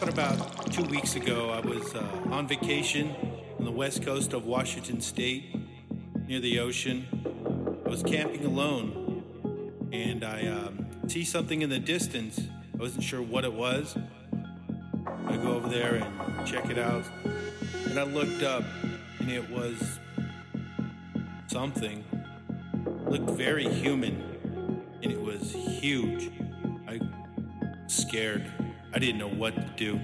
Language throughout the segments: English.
happened about two weeks ago. I was uh, on vacation on the west coast of Washington State, near the ocean. I was camping alone, and I um, see something in the distance. I wasn't sure what it was. I go over there and check it out, and I looked up, and it was something. Looked very human, and it was huge. I scared. I didn't know what to do.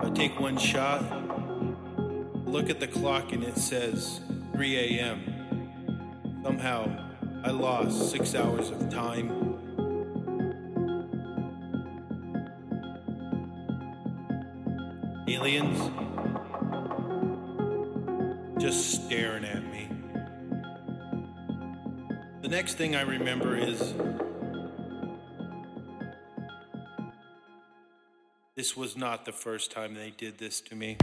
I take one shot, look at the clock, and it says 3 a.m. Somehow, I lost six hours of time. Aliens just staring at me. The next thing I remember is This was not the first time they did this to me.